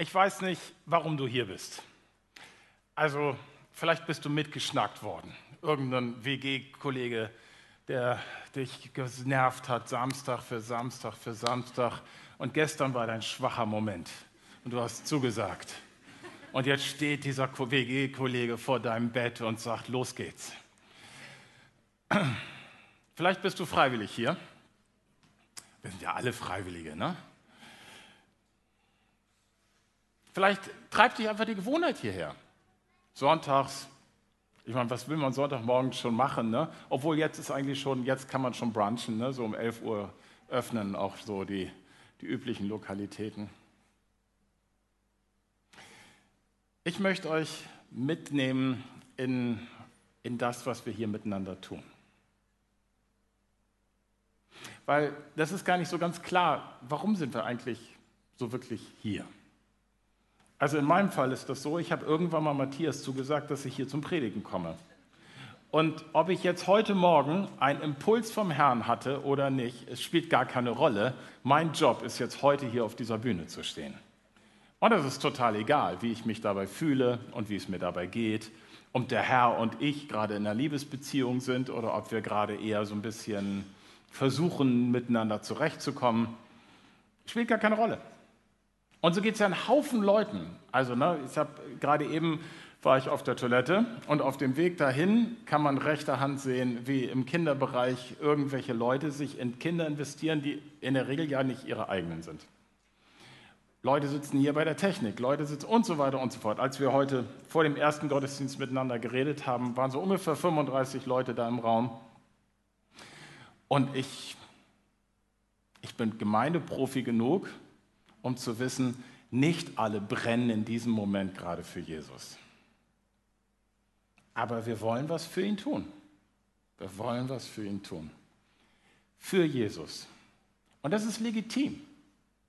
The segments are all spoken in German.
Ich weiß nicht, warum du hier bist. Also, vielleicht bist du mitgeschnackt worden. Irgendein WG-Kollege, der dich genervt hat, Samstag für Samstag für Samstag. Und gestern war dein schwacher Moment. Und du hast zugesagt. Und jetzt steht dieser WG-Kollege vor deinem Bett und sagt, los geht's. Vielleicht bist du freiwillig hier. Wir sind ja alle Freiwillige, ne? Vielleicht treibt dich einfach die Gewohnheit hierher. Sonntags, ich meine, was will man Sonntagmorgen schon machen? Ne? Obwohl jetzt ist eigentlich schon, jetzt kann man schon brunchen, ne? so um 11 Uhr öffnen auch so die, die üblichen Lokalitäten. Ich möchte euch mitnehmen in, in das, was wir hier miteinander tun. Weil das ist gar nicht so ganz klar, warum sind wir eigentlich so wirklich hier? Also in meinem Fall ist das so, ich habe irgendwann mal Matthias zugesagt, dass ich hier zum Predigen komme. Und ob ich jetzt heute Morgen einen Impuls vom Herrn hatte oder nicht, es spielt gar keine Rolle. Mein Job ist jetzt heute hier auf dieser Bühne zu stehen. Und es ist total egal, wie ich mich dabei fühle und wie es mir dabei geht, ob der Herr und ich gerade in einer Liebesbeziehung sind oder ob wir gerade eher so ein bisschen versuchen, miteinander zurechtzukommen. Spielt gar keine Rolle. Und so geht es ja einen Haufen Leuten. Also, ne, ich habe gerade eben war ich auf der Toilette und auf dem Weg dahin kann man rechter Hand sehen, wie im Kinderbereich irgendwelche Leute sich in Kinder investieren, die in der Regel ja nicht ihre eigenen sind. Leute sitzen hier bei der Technik, Leute sitzen und so weiter und so fort. Als wir heute vor dem ersten Gottesdienst miteinander geredet haben, waren so ungefähr 35 Leute da im Raum. Und ich, ich bin Gemeindeprofi genug, um zu wissen, nicht alle brennen in diesem Moment gerade für Jesus. Aber wir wollen was für ihn tun. Wir wollen was für ihn tun. Für Jesus. Und das ist legitim.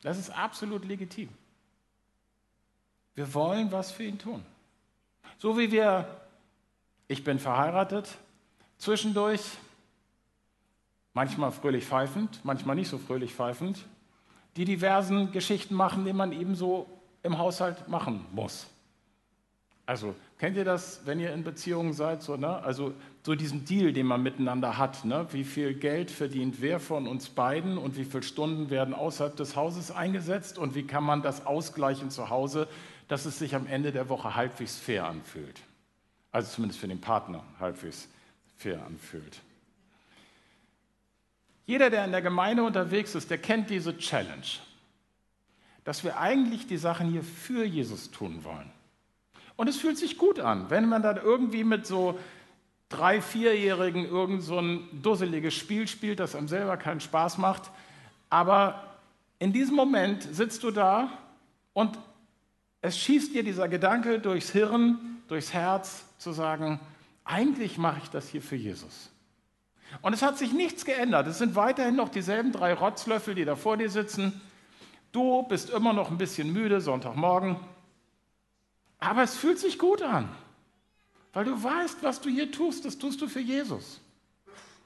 Das ist absolut legitim. Wir wollen was für ihn tun. So wie wir, ich bin verheiratet, zwischendurch, manchmal fröhlich pfeifend, manchmal nicht so fröhlich pfeifend, die diversen Geschichten machen, die man eben so im Haushalt machen muss. Also kennt ihr das, wenn ihr in Beziehungen seid, so, ne? also so diesen Deal, den man miteinander hat, ne? wie viel Geld verdient wer von uns beiden und wie viele Stunden werden außerhalb des Hauses eingesetzt und wie kann man das ausgleichen zu Hause, dass es sich am Ende der Woche halbwegs fair anfühlt. Also zumindest für den Partner halbwegs fair anfühlt. Jeder, der in der Gemeinde unterwegs ist, der kennt diese Challenge, dass wir eigentlich die Sachen hier für Jesus tun wollen. Und es fühlt sich gut an, wenn man dann irgendwie mit so drei, vierjährigen irgend so ein dusseliges Spiel spielt, das einem selber keinen Spaß macht. Aber in diesem Moment sitzt du da und es schießt dir dieser Gedanke durchs Hirn, durchs Herz, zu sagen, eigentlich mache ich das hier für Jesus. Und es hat sich nichts geändert. Es sind weiterhin noch dieselben drei Rotzlöffel, die da vor dir sitzen. Du bist immer noch ein bisschen müde, Sonntagmorgen. Aber es fühlt sich gut an, weil du weißt, was du hier tust, das tust du für Jesus.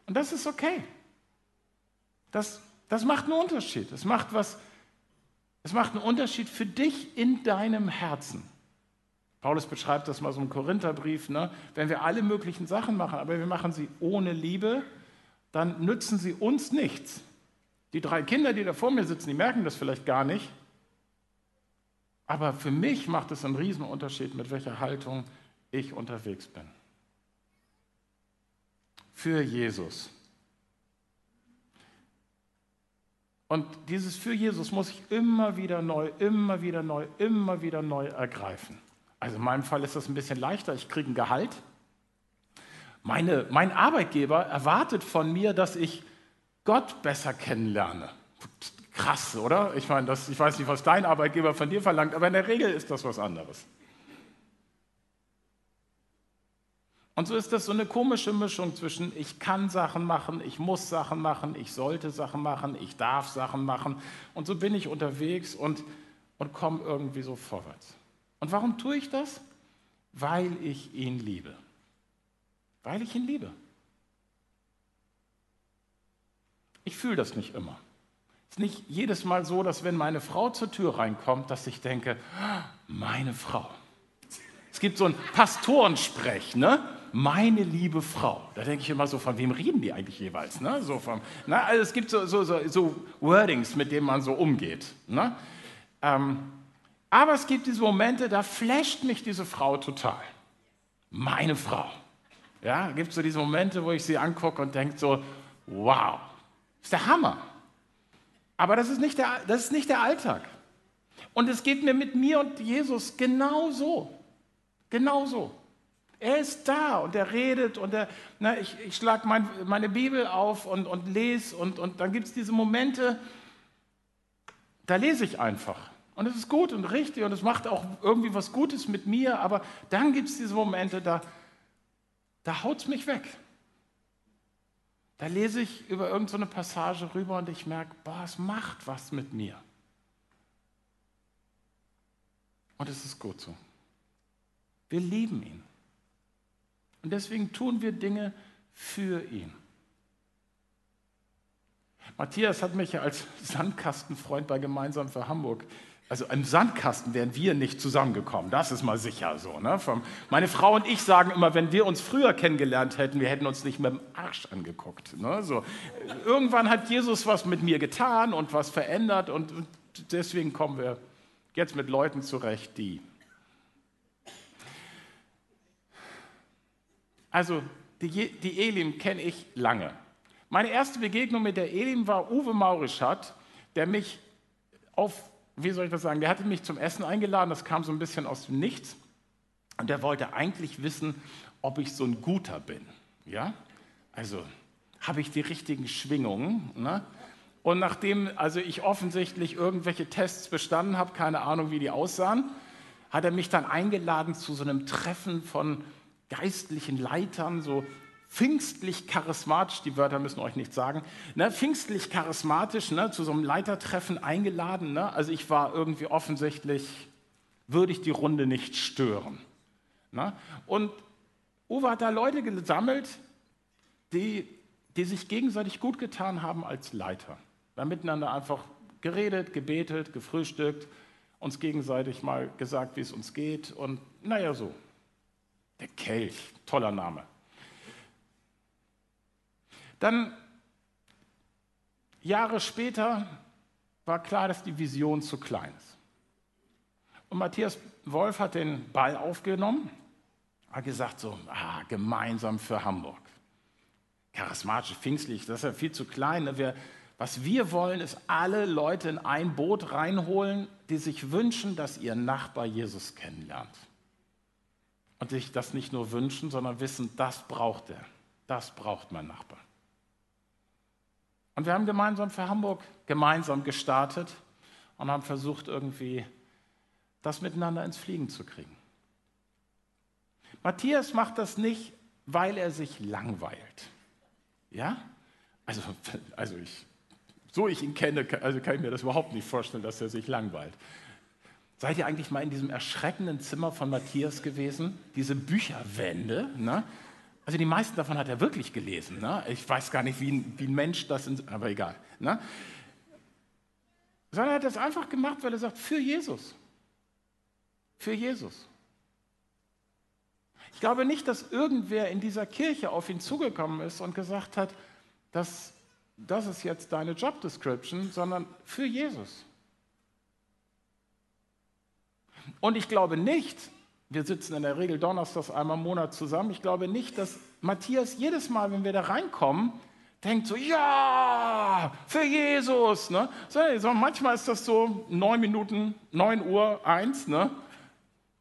Und das ist okay. Das, das macht einen Unterschied. Es macht, was, es macht einen Unterschied für dich in deinem Herzen. Paulus beschreibt das mal so im Korintherbrief, ne? wenn wir alle möglichen Sachen machen, aber wir machen sie ohne Liebe, dann nützen sie uns nichts. Die drei Kinder, die da vor mir sitzen, die merken das vielleicht gar nicht, aber für mich macht es einen Riesenunterschied, mit welcher Haltung ich unterwegs bin. Für Jesus. Und dieses für Jesus muss ich immer wieder neu, immer wieder neu, immer wieder neu ergreifen. Also in meinem Fall ist das ein bisschen leichter. Ich kriege ein Gehalt. Meine, mein Arbeitgeber erwartet von mir, dass ich Gott besser kennenlerne. Krass, oder? Ich meine, das, ich weiß nicht, was dein Arbeitgeber von dir verlangt, aber in der Regel ist das was anderes. Und so ist das so eine komische Mischung zwischen ich kann Sachen machen, ich muss Sachen machen, ich sollte Sachen machen, ich darf Sachen machen. Und so bin ich unterwegs und, und komme irgendwie so vorwärts. Und warum tue ich das? Weil ich ihn liebe. Weil ich ihn liebe. Ich fühle das nicht immer. ist nicht jedes Mal so, dass wenn meine Frau zur Tür reinkommt, dass ich denke, meine Frau. Es gibt so ein Pastorensprech, ne? Meine liebe Frau. Da denke ich immer so, von wem reden die eigentlich jeweils? Ne? So vom, na, also es gibt so, so, so, so, Wordings, mit denen man so umgeht. Ne? Ähm, aber es gibt diese Momente, da flasht mich diese Frau total. Meine Frau. Ja, gibt so diese Momente, wo ich sie angucke und denke so, wow, ist der Hammer. Aber das ist nicht der, das ist nicht der Alltag. Und es geht mir mit mir und Jesus genauso. Genauso. Er ist da und er redet und er, na, ich, ich schlage mein, meine Bibel auf und, und lese und, und dann gibt es diese Momente, da lese ich einfach. Und es ist gut und richtig und es macht auch irgendwie was Gutes mit mir, aber dann gibt es diese Momente, da, da haut es mich weg. Da lese ich über irgendeine so Passage rüber und ich merke, boah, es macht was mit mir. Und es ist gut so. Wir lieben ihn. Und deswegen tun wir Dinge für ihn. Matthias hat mich ja als Sandkastenfreund bei Gemeinsam für Hamburg also im Sandkasten wären wir nicht zusammengekommen, das ist mal sicher so. Ne? Meine Frau und ich sagen immer, wenn wir uns früher kennengelernt hätten, wir hätten uns nicht mit dem Arsch angeguckt. Ne? So. Irgendwann hat Jesus was mit mir getan und was verändert und, deswegen kommen wir jetzt mit Leuten zurecht, die. Also die, die Elim kenne ich lange. Meine erste Begegnung mit der Elim war Uwe Maurischat, der mich auf wie soll ich das sagen, der hatte mich zum Essen eingeladen, das kam so ein bisschen aus dem Nichts. Und der wollte eigentlich wissen, ob ich so ein Guter bin. Ja? Also habe ich die richtigen Schwingungen. Ne? Und nachdem also ich offensichtlich irgendwelche Tests bestanden habe, keine Ahnung, wie die aussahen, hat er mich dann eingeladen zu so einem Treffen von geistlichen Leitern, so pfingstlich charismatisch, die Wörter müssen euch nichts sagen, ne, pfingstlich charismatisch ne, zu so einem Leitertreffen eingeladen. Ne? Also ich war irgendwie offensichtlich, würde ich die Runde nicht stören. Ne? Und Uwe hat da Leute gesammelt, die, die sich gegenseitig gut getan haben als Leiter. Haben miteinander einfach geredet, gebetet, gefrühstückt, uns gegenseitig mal gesagt, wie es uns geht und naja so. Der Kelch, toller Name. Dann Jahre später war klar, dass die Vision zu klein ist. Und Matthias Wolf hat den Ball aufgenommen, hat gesagt so, ah, gemeinsam für Hamburg. Charismatisch, pfingstlich, das ist ja viel zu klein. Ne? Wir, was wir wollen, ist alle Leute in ein Boot reinholen, die sich wünschen, dass ihr Nachbar Jesus kennenlernt. Und sich das nicht nur wünschen, sondern wissen, das braucht er. Das braucht mein Nachbar. Und wir haben gemeinsam für Hamburg gemeinsam gestartet und haben versucht, irgendwie das miteinander ins Fliegen zu kriegen. Matthias macht das nicht, weil er sich langweilt. Ja? Also, also ich, so ich ihn kenne, also kann ich mir das überhaupt nicht vorstellen, dass er sich langweilt. Seid ihr eigentlich mal in diesem erschreckenden Zimmer von Matthias gewesen? Diese Bücherwände, ne? Also die meisten davon hat er wirklich gelesen. Ne? Ich weiß gar nicht, wie ein, wie ein Mensch das, in, aber egal. Ne? Sondern er hat das einfach gemacht, weil er sagt, für Jesus. Für Jesus. Ich glaube nicht, dass irgendwer in dieser Kirche auf ihn zugekommen ist und gesagt hat, dass das ist jetzt deine Job Description, sondern für Jesus. Und ich glaube nicht, wir sitzen in der Regel donnerstags einmal im Monat zusammen. Ich glaube nicht, dass Matthias jedes Mal, wenn wir da reinkommen, denkt so, ja, für Jesus. Ne? So, manchmal ist das so neun Minuten, neun Uhr, eins. Ne?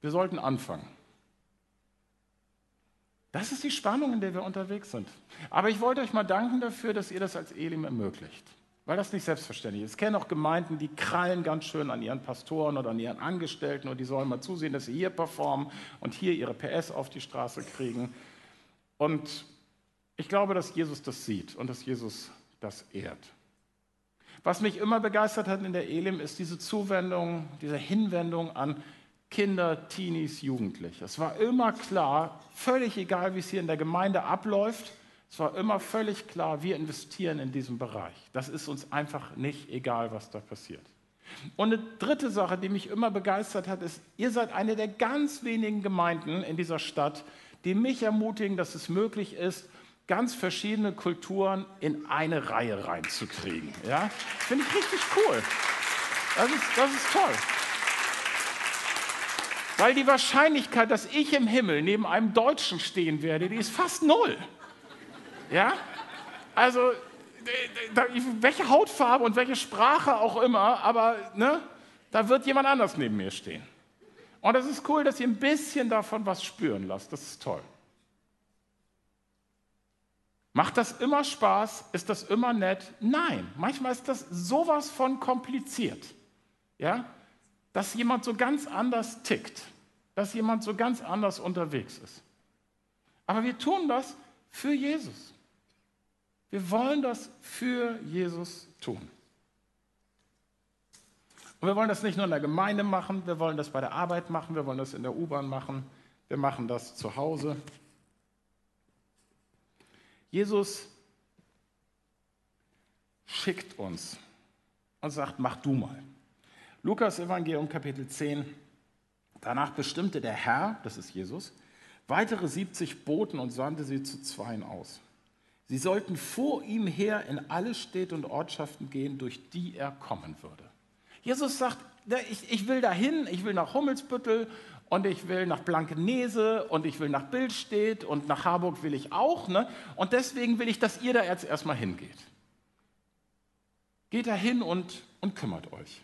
Wir sollten anfangen. Das ist die Spannung, in der wir unterwegs sind. Aber ich wollte euch mal danken dafür, dass ihr das als Elim ermöglicht. Weil das nicht selbstverständlich ist. Ich kenne auch Gemeinden, die krallen ganz schön an ihren Pastoren oder an ihren Angestellten und die sollen mal zusehen, dass sie hier performen und hier ihre PS auf die Straße kriegen. Und ich glaube, dass Jesus das sieht und dass Jesus das ehrt. Was mich immer begeistert hat in der Elim, ist diese Zuwendung, diese Hinwendung an Kinder, Teenies, Jugendliche. Es war immer klar, völlig egal, wie es hier in der Gemeinde abläuft, Es war immer völlig klar, wir investieren in diesem Bereich. Das ist uns einfach nicht egal, was da passiert. Und eine dritte Sache, die mich immer begeistert hat, ist, ihr seid eine der ganz wenigen Gemeinden in dieser Stadt, die mich ermutigen, dass es möglich ist, ganz verschiedene Kulturen in eine Reihe reinzukriegen. Ja? Finde ich richtig cool. Das ist, das ist toll. Weil die Wahrscheinlichkeit, dass ich im Himmel neben einem Deutschen stehen werde, die ist fast null. Ja? Also, welche Hautfarbe und welche Sprache auch immer, aber ne, da wird jemand anders neben mir stehen. Und es ist cool, dass ihr ein bisschen davon was spüren lasst. Das ist toll. Macht das immer Spaß? Ist das immer nett? Nein, manchmal ist das sowas von kompliziert. Ja? Dass jemand so ganz anders tickt, dass jemand so ganz anders unterwegs ist. Aber wir tun das für Jesus. Wir wollen das für Jesus tun. Und wir wollen das nicht nur in der Gemeinde machen, wir wollen das bei der Arbeit machen, wir wollen das in der U-Bahn machen, wir machen das zu Hause. Jesus schickt uns und sagt, mach du mal. Lukas Evangelium Kapitel 10. Danach bestimmte der Herr, das ist Jesus, weitere 70 Boten und sandte sie zu Zweien aus. Sie sollten vor ihm her in alle Städte und Ortschaften gehen, durch die er kommen würde. Jesus sagt, ich, ich will dahin, ich will nach Hummelsbüttel und ich will nach Blankenese und ich will nach Bildstedt und nach Harburg will ich auch. Ne? Und deswegen will ich, dass ihr da jetzt erstmal hingeht. Geht da hin und, und kümmert euch.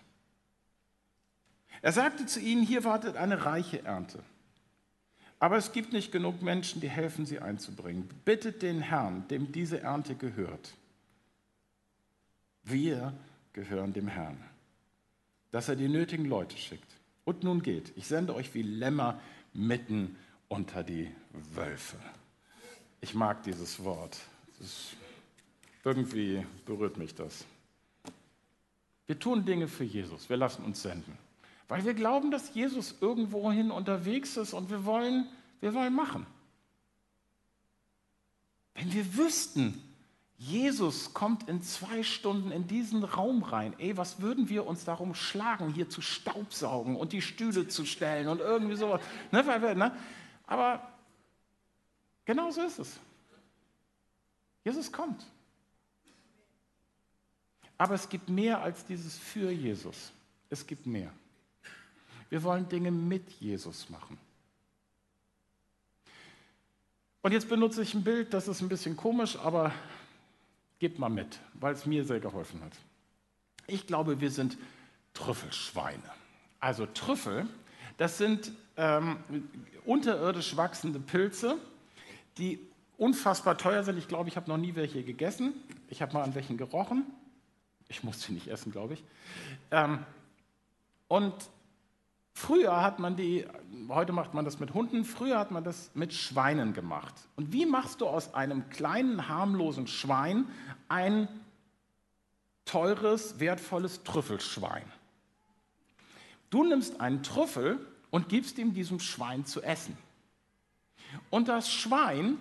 Er sagte zu ihnen, hier wartet eine reiche Ernte. Aber es gibt nicht genug Menschen, die helfen, sie einzubringen. Bittet den Herrn, dem diese Ernte gehört. Wir gehören dem Herrn, dass er die nötigen Leute schickt. Und nun geht, ich sende euch wie Lämmer mitten unter die Wölfe. Ich mag dieses Wort. Das irgendwie berührt mich das. Wir tun Dinge für Jesus. Wir lassen uns senden. Weil wir glauben, dass Jesus irgendwohin unterwegs ist und wir wollen, wir wollen machen. Wenn wir wüssten, Jesus kommt in zwei Stunden in diesen Raum rein. Ey, was würden wir uns darum schlagen, hier zu staubsaugen und die Stühle zu stellen und irgendwie sowas. Ne, ne? Aber genau so ist es. Jesus kommt. Aber es gibt mehr als dieses für Jesus. Es gibt mehr. Wir wollen Dinge mit Jesus machen. Und jetzt benutze ich ein Bild, das ist ein bisschen komisch, aber gebt mal mit, weil es mir sehr geholfen hat. Ich glaube, wir sind Trüffelschweine. Also Trüffel, das sind ähm, unterirdisch wachsende Pilze, die unfassbar teuer sind. Ich glaube, ich habe noch nie welche gegessen. Ich habe mal an welchen gerochen. Ich muss sie nicht essen, glaube ich. Ähm, und Früher hat man die, heute macht man das mit Hunden, früher hat man das mit Schweinen gemacht. Und wie machst du aus einem kleinen, harmlosen Schwein ein teures, wertvolles Trüffelschwein? Du nimmst einen Trüffel und gibst ihm diesem Schwein zu essen. Und das Schwein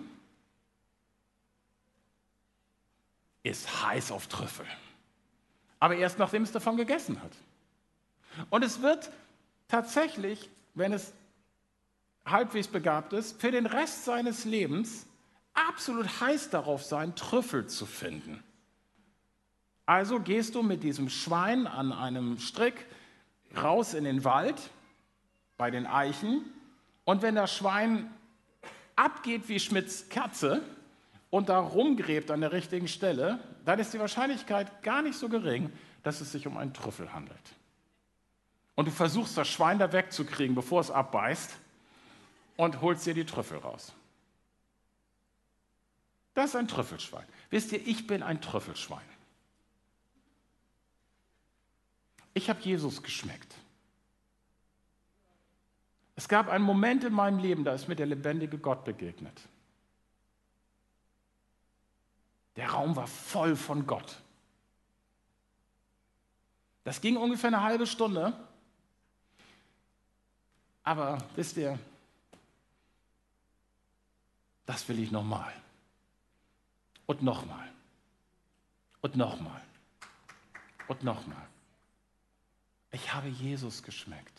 ist heiß auf Trüffel. Aber erst nachdem es davon gegessen hat. Und es wird tatsächlich, wenn es halbwegs begabt ist, für den Rest seines Lebens absolut heiß darauf sein, Trüffel zu finden. Also gehst du mit diesem Schwein an einem Strick raus in den Wald bei den Eichen und wenn das Schwein abgeht wie Schmidts Katze und da rumgräbt an der richtigen Stelle, dann ist die Wahrscheinlichkeit gar nicht so gering, dass es sich um einen Trüffel handelt und du versuchst das Schwein da wegzukriegen, bevor es abbeißt und holst dir die Trüffel raus. Das ist ein Trüffelschwein. Wisst ihr, ich bin ein Trüffelschwein. Ich habe Jesus geschmeckt. Es gab einen Moment in meinem Leben, da ist mir der lebendige Gott begegnet. Der Raum war voll von Gott. Das ging ungefähr eine halbe Stunde aber wisst ihr, das will ich nochmal. Und nochmal. Und nochmal. Und nochmal. Ich habe Jesus geschmeckt.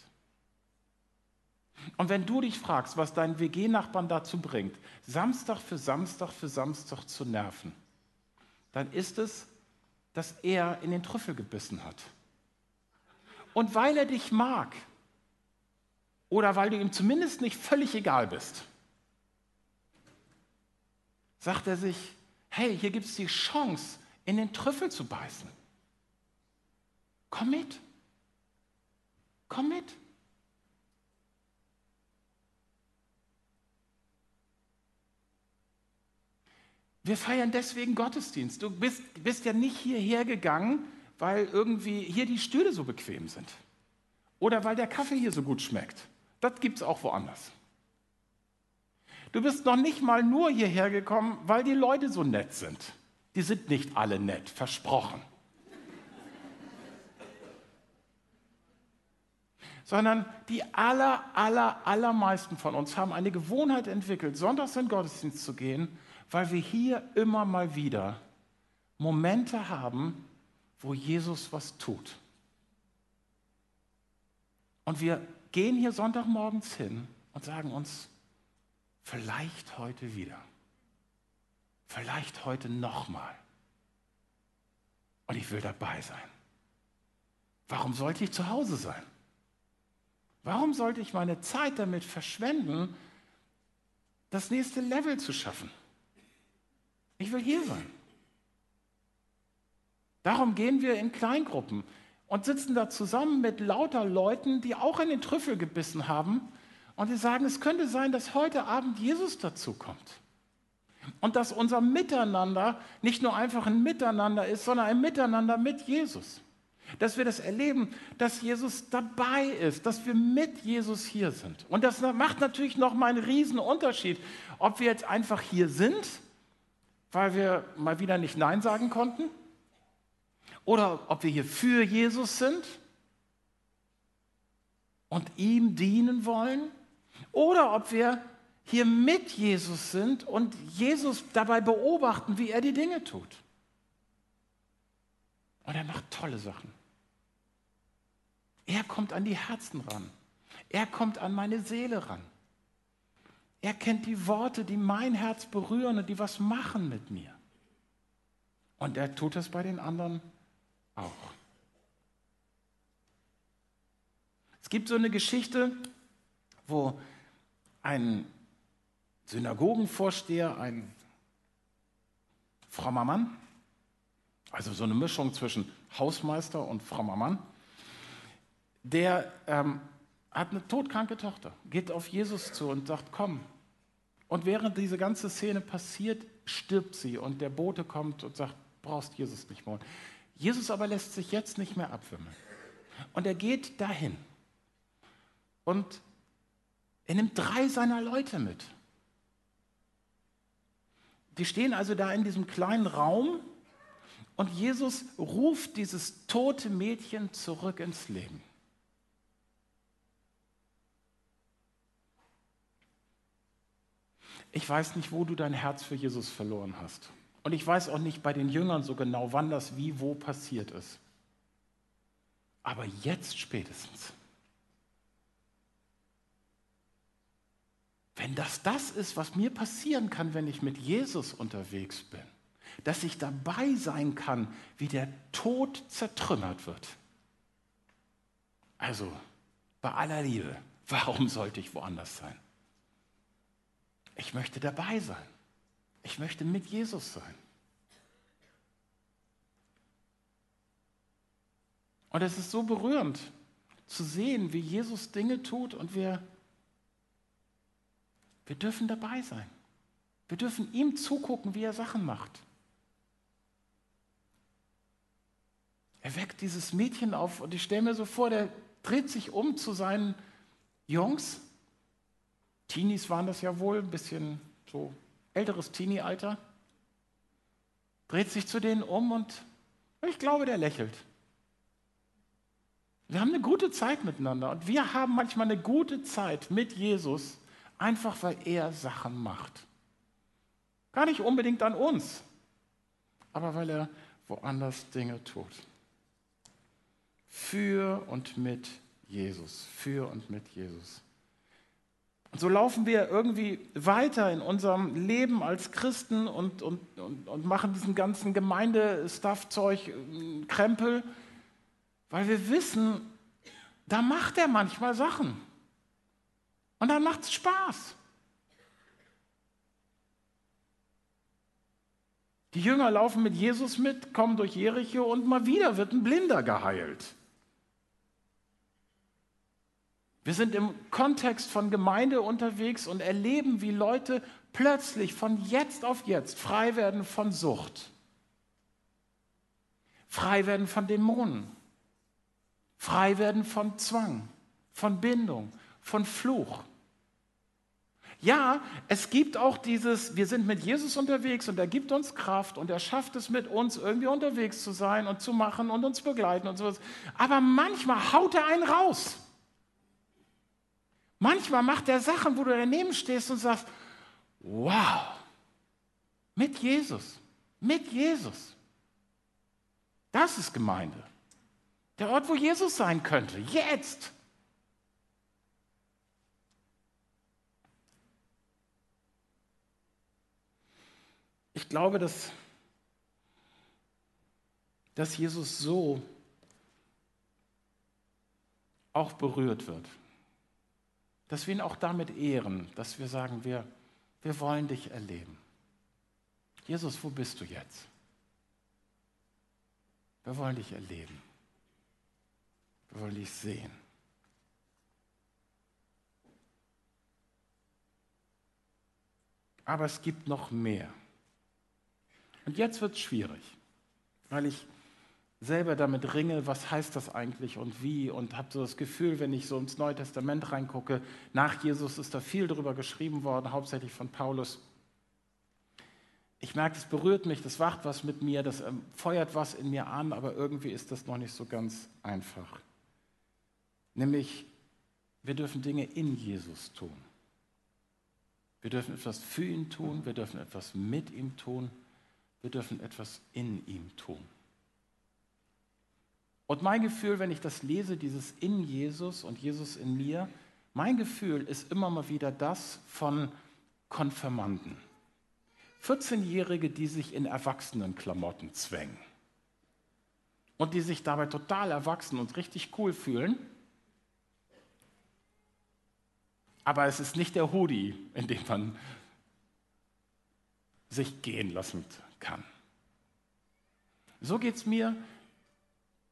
Und wenn du dich fragst, was dein WG-Nachbarn dazu bringt, Samstag für Samstag für Samstag zu nerven, dann ist es, dass er in den Trüffel gebissen hat. Und weil er dich mag, oder weil du ihm zumindest nicht völlig egal bist, sagt er sich, hey, hier gibt es die Chance, in den Trüffel zu beißen. Komm mit. Komm mit. Wir feiern deswegen Gottesdienst. Du bist, bist ja nicht hierher gegangen, weil irgendwie hier die Stühle so bequem sind. Oder weil der Kaffee hier so gut schmeckt. Das gibt es auch woanders. Du bist noch nicht mal nur hierher gekommen, weil die Leute so nett sind. Die sind nicht alle nett, versprochen. Sondern die aller, aller, allermeisten von uns haben eine Gewohnheit entwickelt, sonntags in den Gottesdienst zu gehen, weil wir hier immer mal wieder Momente haben, wo Jesus was tut. Und wir gehen hier Sonntagmorgens hin und sagen uns, vielleicht heute wieder, vielleicht heute nochmal. Und ich will dabei sein. Warum sollte ich zu Hause sein? Warum sollte ich meine Zeit damit verschwenden, das nächste Level zu schaffen? Ich will hier sein. Darum gehen wir in Kleingruppen und sitzen da zusammen mit lauter Leuten, die auch in den Trüffel gebissen haben und die sagen, es könnte sein, dass heute Abend Jesus dazu kommt. Und dass unser Miteinander nicht nur einfach ein Miteinander ist, sondern ein Miteinander mit Jesus. Dass wir das erleben, dass Jesus dabei ist, dass wir mit Jesus hier sind. Und das macht natürlich nochmal einen riesen Unterschied, ob wir jetzt einfach hier sind weil wir mal wieder nicht Nein sagen konnten? Oder ob wir hier für Jesus sind und ihm dienen wollen? Oder ob wir hier mit Jesus sind und Jesus dabei beobachten, wie er die Dinge tut. Und er macht tolle Sachen. Er kommt an die Herzen ran. Er kommt an meine Seele ran. Er kennt die Worte, die mein Herz berühren und die was machen mit mir. Und er tut es bei den anderen auch. Es gibt so eine Geschichte, wo ein Synagogenvorsteher, ein frommer Mann, also so eine Mischung zwischen Hausmeister und frommer Mann, der ähm, hat eine todkranke Tochter, geht auf Jesus zu und sagt, komm. Und während diese ganze Szene passiert, stirbt sie und der Bote kommt und sagt, brauchst Jesus nicht mehr. Jesus aber lässt sich jetzt nicht mehr abwimmeln. Und er geht dahin. Und er nimmt drei seiner Leute mit. Die stehen also da in diesem kleinen Raum und Jesus ruft dieses tote Mädchen zurück ins Leben. Ich weiß nicht, wo du dein Herz für Jesus verloren hast. Und ich weiß auch nicht bei den Jüngern so genau, wann das wie wo passiert ist. Aber jetzt spätestens. Wenn das das ist, was mir passieren kann, wenn ich mit Jesus unterwegs bin, dass ich dabei sein kann, wie der Tod zertrümmert wird. Also, bei aller Liebe, warum sollte ich woanders sein? Ich möchte dabei sein. Ich möchte mit Jesus sein. Und es ist so berührend zu sehen, wie Jesus Dinge tut und wir, wir dürfen dabei sein. Wir dürfen ihm zugucken, wie er Sachen macht. Er weckt dieses Mädchen auf und ich stelle mir so vor, der dreht sich um zu seinen Jungs Teenies waren das ja wohl, ein bisschen so älteres Teenie-Alter. Dreht sich zu denen um und ich glaube, der lächelt. Wir haben eine gute Zeit miteinander und wir haben manchmal eine gute Zeit mit Jesus, einfach weil er Sachen macht. Gar nicht unbedingt an uns, aber weil er woanders Dinge tut. Für und mit Jesus, für und mit Jesus. So laufen wir irgendwie weiter in unserem Leben als Christen und, und, und, und machen diesen ganzen Gemeindestuff-Zeug, äh, Krempel, weil wir wissen, da macht er manchmal Sachen. Und dann macht es Spaß. Die Jünger laufen mit Jesus mit, kommen durch Jericho und mal wieder wird ein Blinder geheilt. Wir sind im Kontext von Gemeinde unterwegs und erleben, wie Leute plötzlich von jetzt auf jetzt frei werden von Sucht, frei werden von Dämonen, frei werden von Zwang, von Bindung, von Fluch. Ja, es gibt auch dieses, wir sind mit Jesus unterwegs und er gibt uns Kraft und er schafft es mit uns irgendwie unterwegs zu sein und zu machen und uns begleiten und sowas. Aber manchmal haut er einen raus. Manchmal macht er Sachen, wo du daneben stehst und sagst, wow, mit Jesus, mit Jesus. Das ist Gemeinde. Der Ort, wo Jesus sein könnte, jetzt. Ich glaube, dass, dass Jesus so auch berührt wird. Dass wir ihn auch damit ehren, dass wir sagen, wir, wir wollen dich erleben. Jesus, wo bist du jetzt? Wir wollen dich erleben. Wir wollen dich sehen. Aber es gibt noch mehr. Und jetzt wird es schwierig, weil ich selber damit ringe, was heißt das eigentlich und wie und habe so das Gefühl, wenn ich so ins Neue Testament reingucke, nach Jesus ist da viel darüber geschrieben worden, hauptsächlich von Paulus. Ich merke, es berührt mich, das macht was mit mir, das ähm, feuert was in mir an, aber irgendwie ist das noch nicht so ganz einfach. Nämlich, wir dürfen Dinge in Jesus tun. Wir dürfen etwas für ihn tun, wir dürfen etwas mit ihm tun wir dürfen etwas in ihm tun. Und mein Gefühl, wenn ich das lese, dieses in Jesus und Jesus in mir, mein Gefühl ist immer mal wieder das von Konfirmanden. 14-Jährige, die sich in Erwachsenenklamotten zwängen und die sich dabei total erwachsen und richtig cool fühlen. Aber es ist nicht der Hoodie, in dem man sich gehen lassen kann. So geht es mir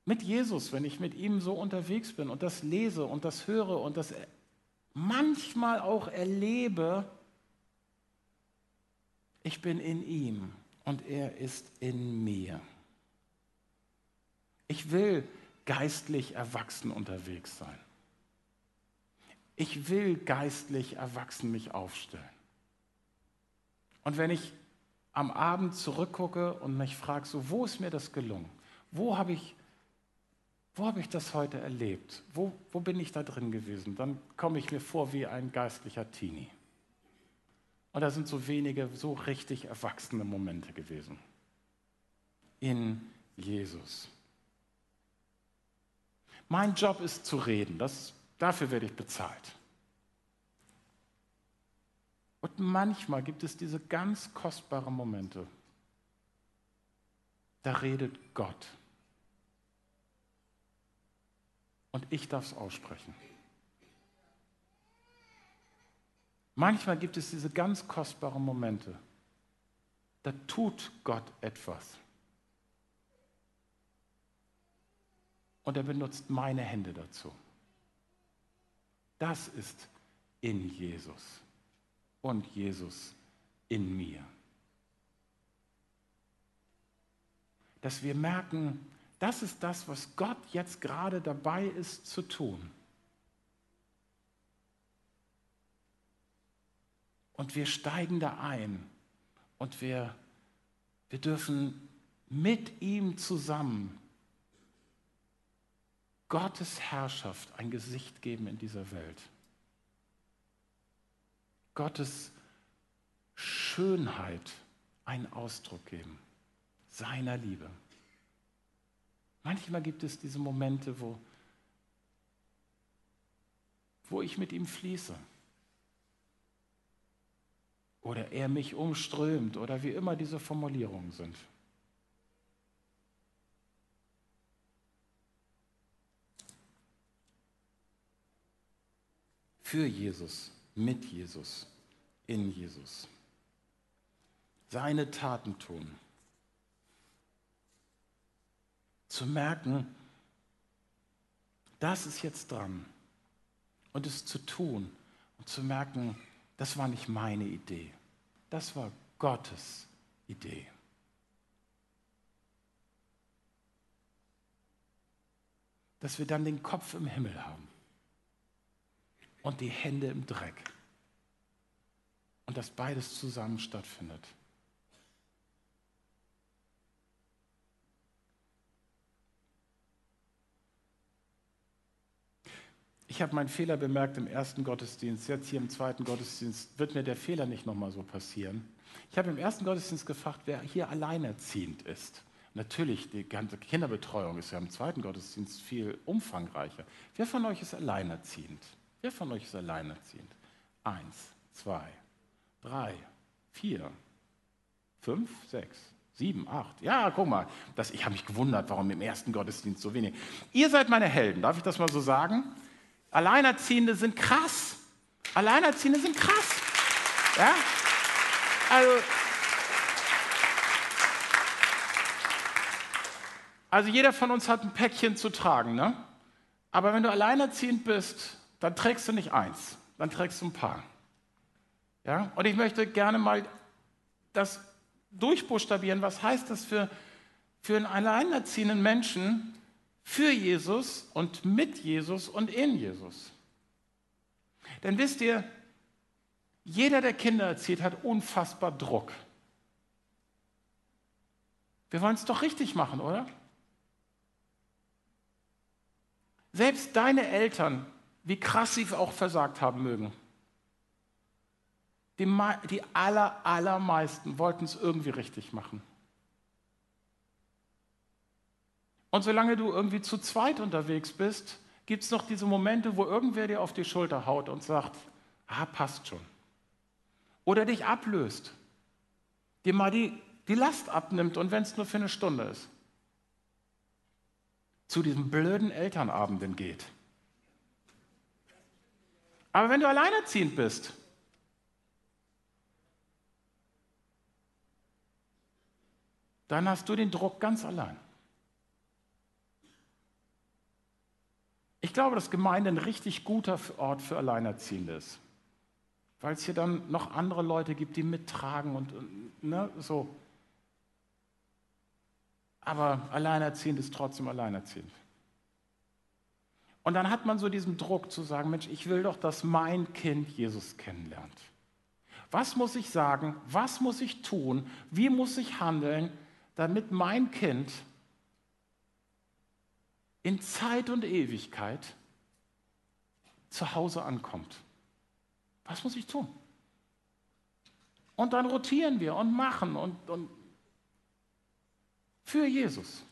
mit Jesus, wenn ich mit ihm so unterwegs bin und das lese und das höre und das manchmal auch erlebe, ich bin in ihm und er ist in mir. Ich will geistlich erwachsen unterwegs sein. Ich will geistlich erwachsen mich aufstellen. Und wenn ich am Abend zurückgucke und mich frage, so, wo ist mir das gelungen? Wo habe ich, wo hab ich das heute erlebt? Wo, wo bin ich da drin gewesen? Dann komme ich mir vor wie ein geistlicher Teenie. Und da sind so wenige, so richtig erwachsene Momente gewesen. In Jesus. Mein Job ist zu reden. Das, dafür werde ich bezahlt. Und manchmal gibt es diese ganz kostbaren Momente. Da redet Gott. Und ich darf es aussprechen. Manchmal gibt es diese ganz kostbaren Momente. Da tut Gott etwas. Und er benutzt meine Hände dazu. Das ist in Jesus und Jesus in mir. Dass wir merken, das ist das, was Gott jetzt gerade dabei ist zu tun. Und wir steigen da ein und wir, wir dürfen mit ihm zusammen Gottes Herrschaft ein Gesicht geben in dieser Welt. Gottes Schönheit einen Ausdruck geben. seiner Liebe. Manchmal gibt es diese Momente, wo, wo ich mit ihm fließe. Oder er mich umströmt oder wie immer diese Formulierungen sind. Für Jesus, mit Jesus, in Jesus. Seine Taten tun. Zu merken, das ist jetzt dran. Und es zu tun und zu merken, das war nicht meine Idee. Das war Gottes Idee. Dass wir dann den Kopf im Himmel haben und die Hände im Dreck. Und dass beides zusammen stattfindet. Ich habe meinen Fehler bemerkt im ersten Gottesdienst. Jetzt hier im zweiten Gottesdienst wird mir der Fehler nicht nochmal so passieren. Ich habe im ersten Gottesdienst gefragt, wer hier alleinerziehend ist. Natürlich, die ganze Kinderbetreuung ist ja im zweiten Gottesdienst viel umfangreicher. Wer von euch ist alleinerziehend? Wer von euch ist alleinerziehend? Eins, zwei, drei, vier, fünf, sechs, sieben, acht. Ja, guck mal, das, ich habe mich gewundert, warum im ersten Gottesdienst so wenig. Ihr seid meine Helden, darf ich das mal so sagen? Alleinerziehende sind krass. Alleinerziehende sind krass. Ja? Also, also jeder von uns hat ein Päckchen zu tragen, ne? Aber wenn du alleinerziehend bist, dann trägst du nicht eins, dann trägst du ein paar. Ja? Und ich möchte gerne mal das durchbuchstabieren. Was heißt das für, für einen alleinerziehenden Menschen, für Jesus und mit Jesus und in Jesus. Denn wisst ihr, jeder, der Kinder erzieht, hat unfassbar Druck. Wir wollen es doch richtig machen, oder? Selbst deine Eltern, wie krass sie auch versagt haben mögen, die, die aller, allermeisten wollten es irgendwie richtig machen. Und solange du irgendwie zu zweit unterwegs bist, gibt es noch diese Momente, wo irgendwer dir auf die Schulter haut und sagt, ah, passt schon. Oder dich ablöst, dir mal die, die Last abnimmt und wenn es nur für eine Stunde ist. Zu diesen blöden Elternabenden geht. Aber wenn du alleinerziehend bist, dann hast du den Druck ganz allein. Ich glaube, dass Gemeinde ein richtig guter Ort für Alleinerziehende ist. Weil es hier dann noch andere Leute gibt, die mittragen und, ne, so. Aber alleinerziehend ist trotzdem alleinerziehend. Und dann hat man so diesen Druck zu sagen, Mensch, ich will doch, dass mein Kind Jesus kennenlernt. Was muss ich sagen? Was muss ich tun? Wie muss ich handeln, damit mein Kind in Zeit und Ewigkeit zu Hause ankommt. Was muss ich tun? Und dann rotieren wir und machen und, und für Jesus.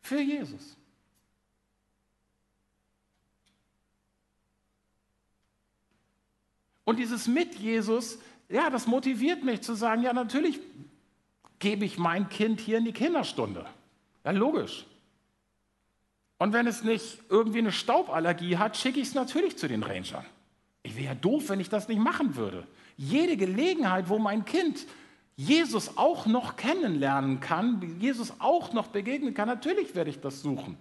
Für Jesus. Und dieses mit Jesus, ja, das motiviert mich zu sagen, ja, natürlich gebe ich mein Kind hier in die Kinderstunde. Ja, logisch. Und wenn es nicht irgendwie eine Stauballergie hat, schicke ich es natürlich zu den Rangern. Ich wäre ja doof, wenn ich das nicht machen würde. Jede Gelegenheit, wo mein Kind Jesus auch noch kennenlernen kann, Jesus auch noch begegnen kann, natürlich werde ich das suchen.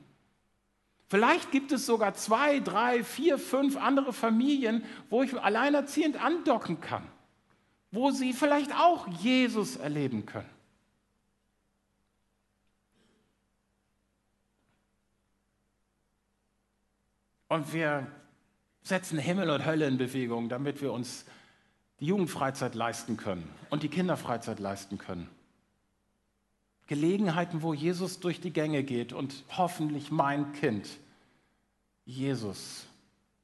Vielleicht gibt es sogar zwei, drei, vier, fünf andere Familien, wo ich alleinerziehend andocken kann, wo sie vielleicht auch Jesus erleben können. Und wir setzen Himmel und Hölle in Bewegung, damit wir uns die Jugendfreizeit leisten können und die Kinderfreizeit leisten können. Gelegenheiten, wo Jesus durch die Gänge geht und hoffentlich mein Kind Jesus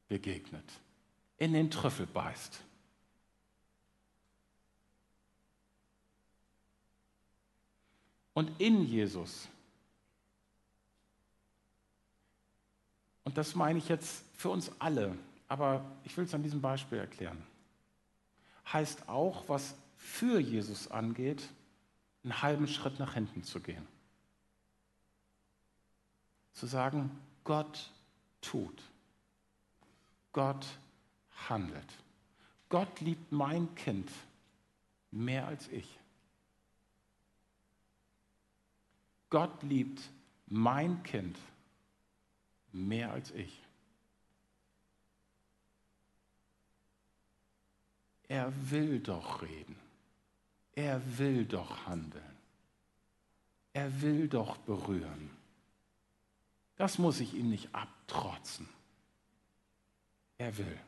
begegnet, in den Trüffel beißt. und in Jesus. Das meine ich jetzt für uns alle, aber ich will es an diesem Beispiel erklären. Heißt auch, was für Jesus angeht, einen halben Schritt nach hinten zu gehen. Zu sagen, Gott tut. Gott handelt. Gott liebt mein Kind mehr als ich. Gott liebt mein Kind mehr als ich. Er will doch reden. Er will doch handeln. Er will doch berühren. Das muss ich ihm nicht abtrotzen. Er will.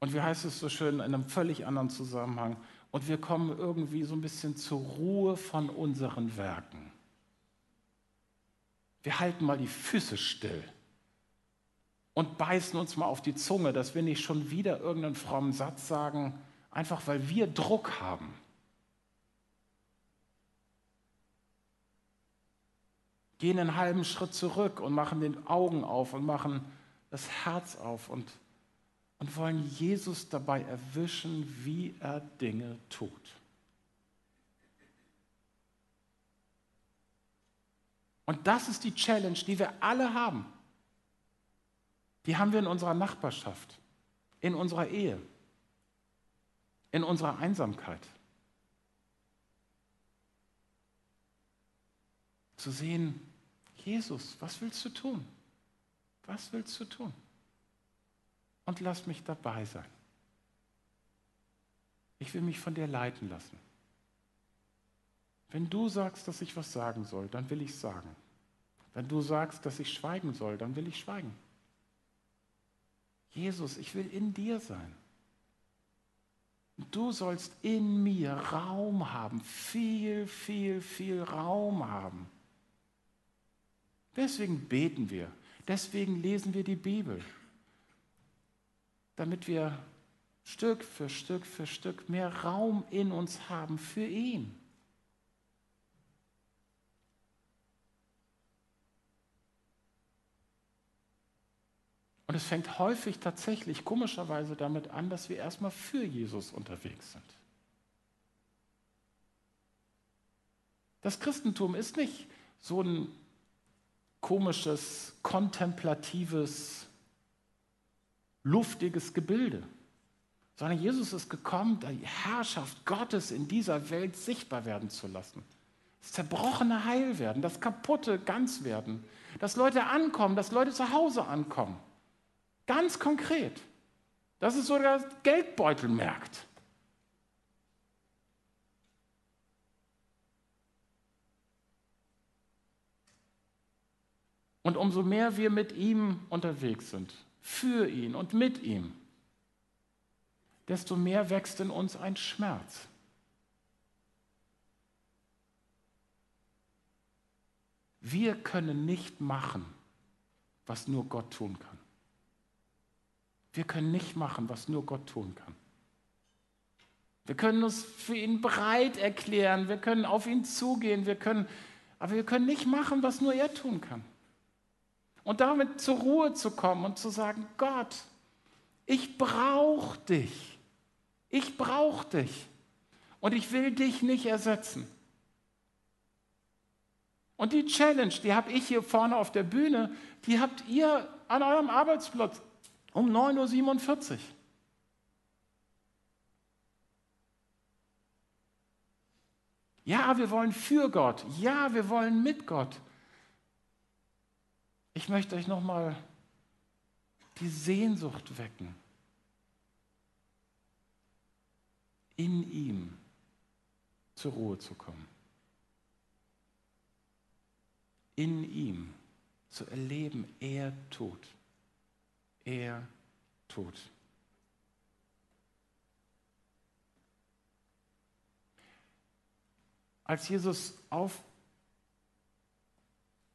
Und wie heißt es so schön in einem völlig anderen Zusammenhang? Und wir kommen irgendwie so ein bisschen zur Ruhe von unseren Werken. Wir halten mal die Füße still und beißen uns mal auf die Zunge, dass wir nicht schon wieder irgendeinen frommen Satz sagen, einfach weil wir Druck haben. Gehen einen halben Schritt zurück und machen den Augen auf und machen das Herz auf und und wollen Jesus dabei erwischen, wie er Dinge tut. Und das ist die Challenge, die wir alle haben. Die haben wir in unserer Nachbarschaft, in unserer Ehe, in unserer Einsamkeit. Zu sehen, Jesus, was willst du tun? Was willst du tun? Und lass mich dabei sein. Ich will mich von dir leiten lassen. Wenn du sagst, dass ich was sagen soll, dann will ich sagen. Wenn du sagst, dass ich schweigen soll, dann will ich schweigen. Jesus, ich will in dir sein. Du sollst in mir Raum haben, viel, viel, viel Raum haben. Deswegen beten wir, deswegen lesen wir die Bibel damit wir Stück für Stück für Stück mehr Raum in uns haben für ihn. Und es fängt häufig tatsächlich komischerweise damit an, dass wir erstmal für Jesus unterwegs sind. Das Christentum ist nicht so ein komisches, kontemplatives luftiges Gebilde, sondern Jesus ist gekommen, die Herrschaft Gottes in dieser Welt sichtbar werden zu lassen. Das Zerbrochene heil werden, das Kaputte ganz werden, dass Leute ankommen, dass Leute zu Hause ankommen. Ganz konkret. Das ist so der Geldbeutelmarkt. Und umso mehr wir mit ihm unterwegs sind, für ihn und mit ihm, desto mehr wächst in uns ein Schmerz. Wir können nicht machen, was nur Gott tun kann. Wir können nicht machen, was nur Gott tun kann. Wir können uns für ihn bereit erklären, wir können auf ihn zugehen, wir können, aber wir können nicht machen, was nur er tun kann. Und damit zur Ruhe zu kommen und zu sagen, Gott, ich brauche dich. Ich brauche dich. Und ich will dich nicht ersetzen. Und die Challenge, die habe ich hier vorne auf der Bühne, die habt ihr an eurem Arbeitsplatz um 9.47 Uhr. Ja, wir wollen für Gott. Ja, wir wollen mit Gott. Ich möchte euch nochmal die Sehnsucht wecken, in ihm zur Ruhe zu kommen. In ihm zu erleben, er tut. Er tut. Als Jesus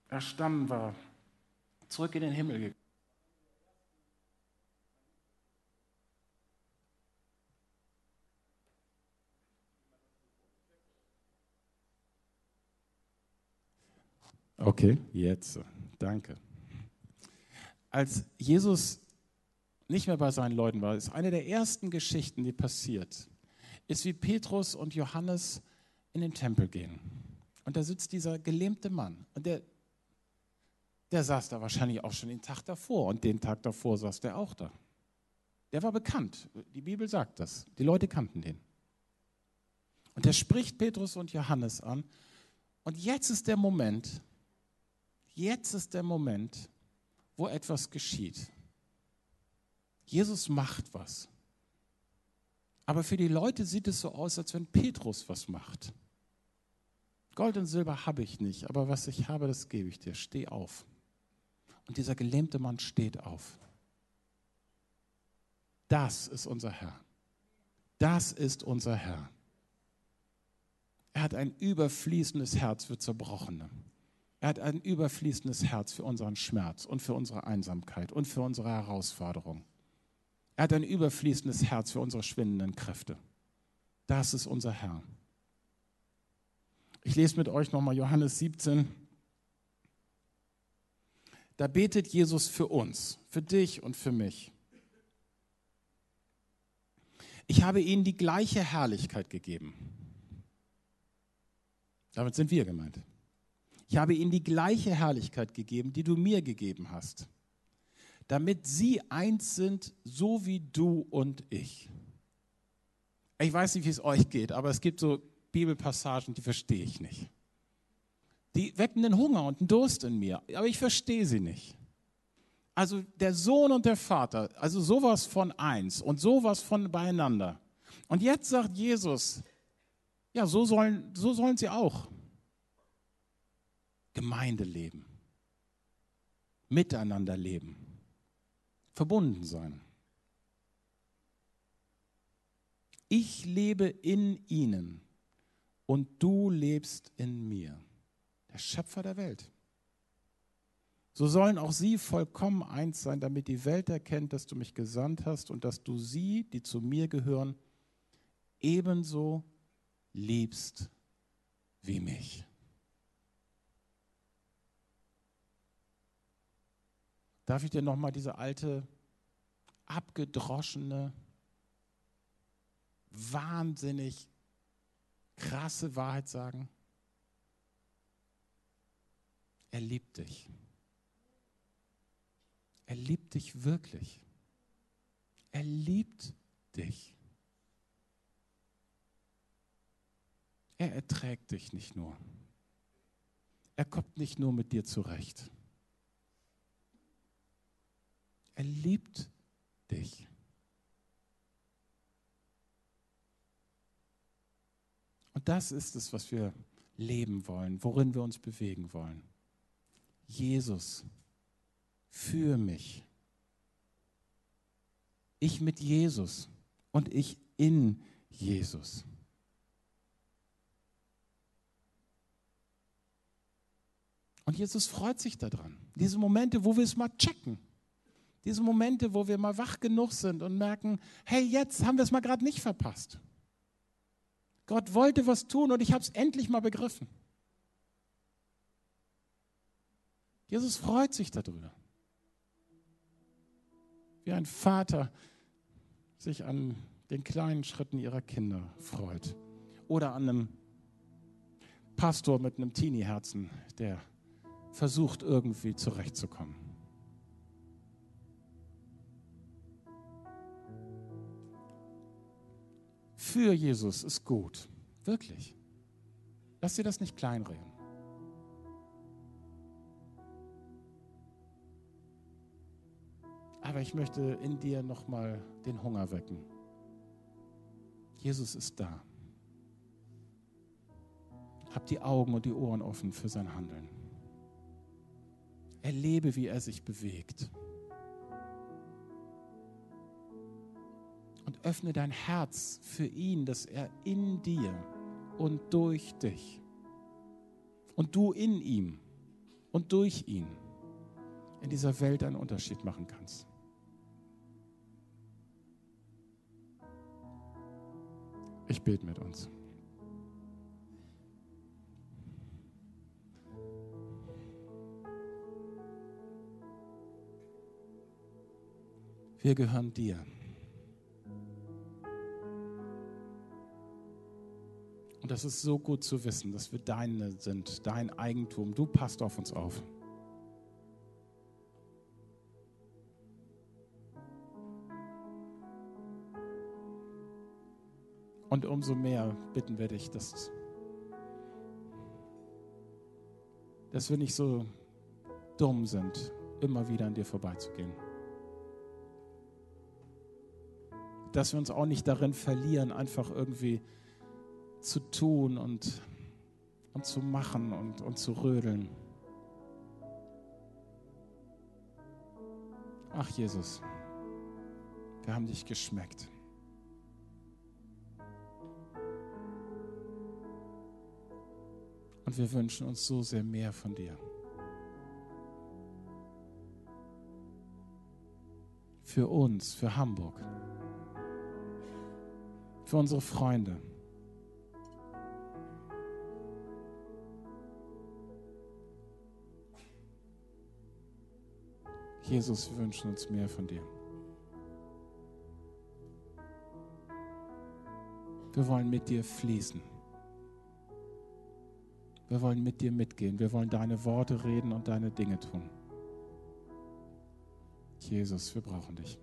auferstanden war, zurück in den Himmel gegangen. Okay, jetzt. Danke. Als Jesus nicht mehr bei seinen Leuten war, ist eine der ersten Geschichten, die passiert, ist wie Petrus und Johannes in den Tempel gehen. Und da sitzt dieser gelähmte Mann. Und der der saß da wahrscheinlich auch schon den Tag davor. Und den Tag davor saß der auch da. Der war bekannt. Die Bibel sagt das. Die Leute kannten den. Und er spricht Petrus und Johannes an. Und jetzt ist der Moment, jetzt ist der Moment, wo etwas geschieht. Jesus macht was. Aber für die Leute sieht es so aus, als wenn Petrus was macht. Gold und Silber habe ich nicht, aber was ich habe, das gebe ich dir. Steh auf. Und dieser gelähmte Mann steht auf. Das ist unser Herr. Das ist unser Herr. Er hat ein überfließendes Herz für Zerbrochene. Er hat ein überfließendes Herz für unseren Schmerz und für unsere Einsamkeit und für unsere Herausforderung. Er hat ein überfließendes Herz für unsere schwindenden Kräfte. Das ist unser Herr. Ich lese mit euch nochmal Johannes 17. Da betet Jesus für uns, für dich und für mich. Ich habe ihnen die gleiche Herrlichkeit gegeben. Damit sind wir gemeint. Ich habe ihnen die gleiche Herrlichkeit gegeben, die du mir gegeben hast damit sie eins sind, so wie du und ich. Ich weiß nicht, wie es euch geht, aber es gibt so Bibelpassagen, die verstehe ich nicht. Die wecken den Hunger und den Durst in mir, aber ich verstehe sie nicht. Also der Sohn und der Vater, also sowas von eins und sowas von beieinander. Und jetzt sagt Jesus, ja, so sollen, so sollen sie auch Gemeinde leben, miteinander leben verbunden sein. Ich lebe in ihnen und du lebst in mir, der Schöpfer der Welt. So sollen auch sie vollkommen eins sein, damit die Welt erkennt, dass du mich gesandt hast und dass du sie, die zu mir gehören, ebenso liebst wie mich. Darf ich dir nochmal diese alte, abgedroschene, wahnsinnig krasse Wahrheit sagen? Er liebt dich. Er liebt dich wirklich. Er liebt dich. Er erträgt dich nicht nur. Er kommt nicht nur mit dir zurecht. Er liebt dich. Und das ist es, was wir leben wollen, worin wir uns bewegen wollen. Jesus, für mich. Ich mit Jesus und ich in Jesus. Und Jesus freut sich daran. Diese Momente, wo wir es mal checken. Diese Momente, wo wir mal wach genug sind und merken, hey, jetzt haben wir es mal gerade nicht verpasst. Gott wollte was tun und ich habe es endlich mal begriffen. Jesus freut sich darüber. Wie ein Vater sich an den kleinen Schritten ihrer Kinder freut. Oder an einem Pastor mit einem Teenie-Herzen, der versucht irgendwie zurechtzukommen. für Jesus ist gut. Wirklich. Lass dir das nicht kleinreden. Aber ich möchte in dir nochmal den Hunger wecken. Jesus ist da. Hab die Augen und die Ohren offen für sein Handeln. Erlebe, wie er sich bewegt. und öffne dein Herz für ihn, dass er in dir und durch dich und du in ihm und durch ihn in dieser Welt einen Unterschied machen kannst. Ich bete mit uns. Wir gehören dir. Und das ist so gut zu wissen, dass wir deine sind, dein Eigentum. Du passt auf uns auf. Und umso mehr bitten wir dich, dass, dass wir nicht so dumm sind, immer wieder an dir vorbeizugehen. Dass wir uns auch nicht darin verlieren, einfach irgendwie zu tun und, und zu machen und, und zu rödeln. Ach Jesus, wir haben dich geschmeckt. Und wir wünschen uns so sehr mehr von dir. Für uns, für Hamburg, für unsere Freunde. Jesus, wir wünschen uns mehr von dir. Wir wollen mit dir fließen. Wir wollen mit dir mitgehen. Wir wollen deine Worte reden und deine Dinge tun. Jesus, wir brauchen dich.